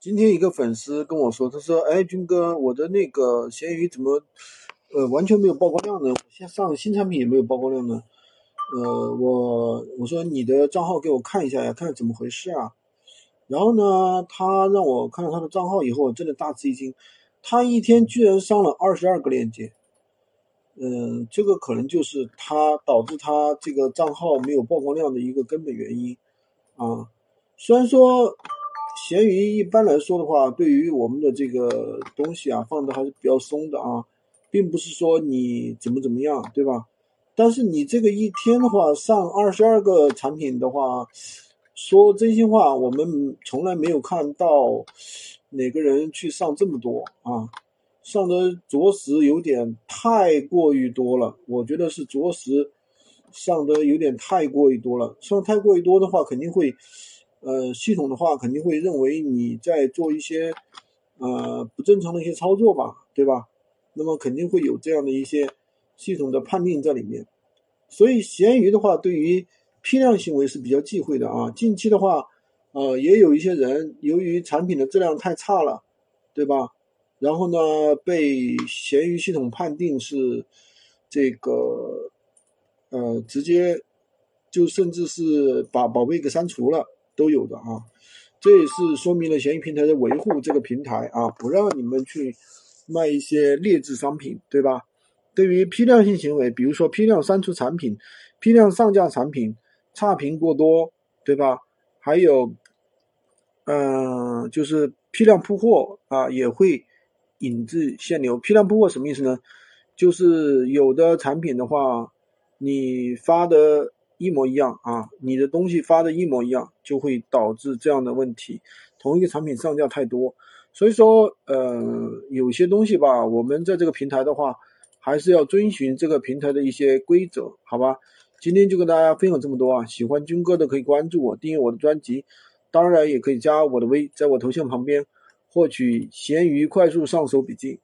今天一个粉丝跟我说，他说：“哎，军哥，我的那个闲鱼怎么，呃，完全没有曝光量呢？现在上新产品也没有曝光量呢？呃，我我说你的账号给我看一下呀，看看怎么回事啊？然后呢，他让我看了他的账号以后，我真的大吃一惊，他一天居然上了二十二个链接。嗯，这个可能就是他导致他这个账号没有曝光量的一个根本原因啊。虽然说。”闲鱼一般来说的话，对于我们的这个东西啊，放的还是比较松的啊，并不是说你怎么怎么样，对吧？但是你这个一天的话，上二十二个产品的话，说真心话，我们从来没有看到哪个人去上这么多啊，上的着实有点太过于多了。我觉得是着实上的有点太过于多了，上太过于多的话，肯定会。呃，系统的话肯定会认为你在做一些呃不正常的一些操作吧，对吧？那么肯定会有这样的一些系统的判定在里面。所以闲鱼的话，对于批量行为是比较忌讳的啊。近期的话，呃，也有一些人由于产品的质量太差了，对吧？然后呢，被闲鱼系统判定是这个呃，直接就甚至是把宝贝给删除了。都有的啊，这也是说明了闲鱼平台的维护这个平台啊，不让你们去卖一些劣质商品，对吧？对于批量性行为，比如说批量删除产品、批量上架产品、差评过多，对吧？还有，嗯，就是批量铺货啊，也会引致限流。批量铺货什么意思呢？就是有的产品的话，你发的。一模一样啊！你的东西发的一模一样，就会导致这样的问题。同一个产品上架太多，所以说，呃，有些东西吧，我们在这个平台的话，还是要遵循这个平台的一些规则，好吧？今天就跟大家分享这么多啊！喜欢军哥的可以关注我，订阅我的专辑，当然也可以加我的微，在我头像旁边获取闲鱼快速上手笔记。